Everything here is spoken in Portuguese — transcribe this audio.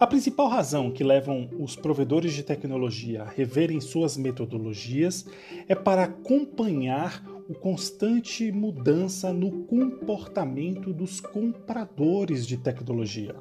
A principal razão que levam os provedores de tecnologia a reverem suas metodologias é para acompanhar o constante mudança no comportamento dos compradores de tecnologia.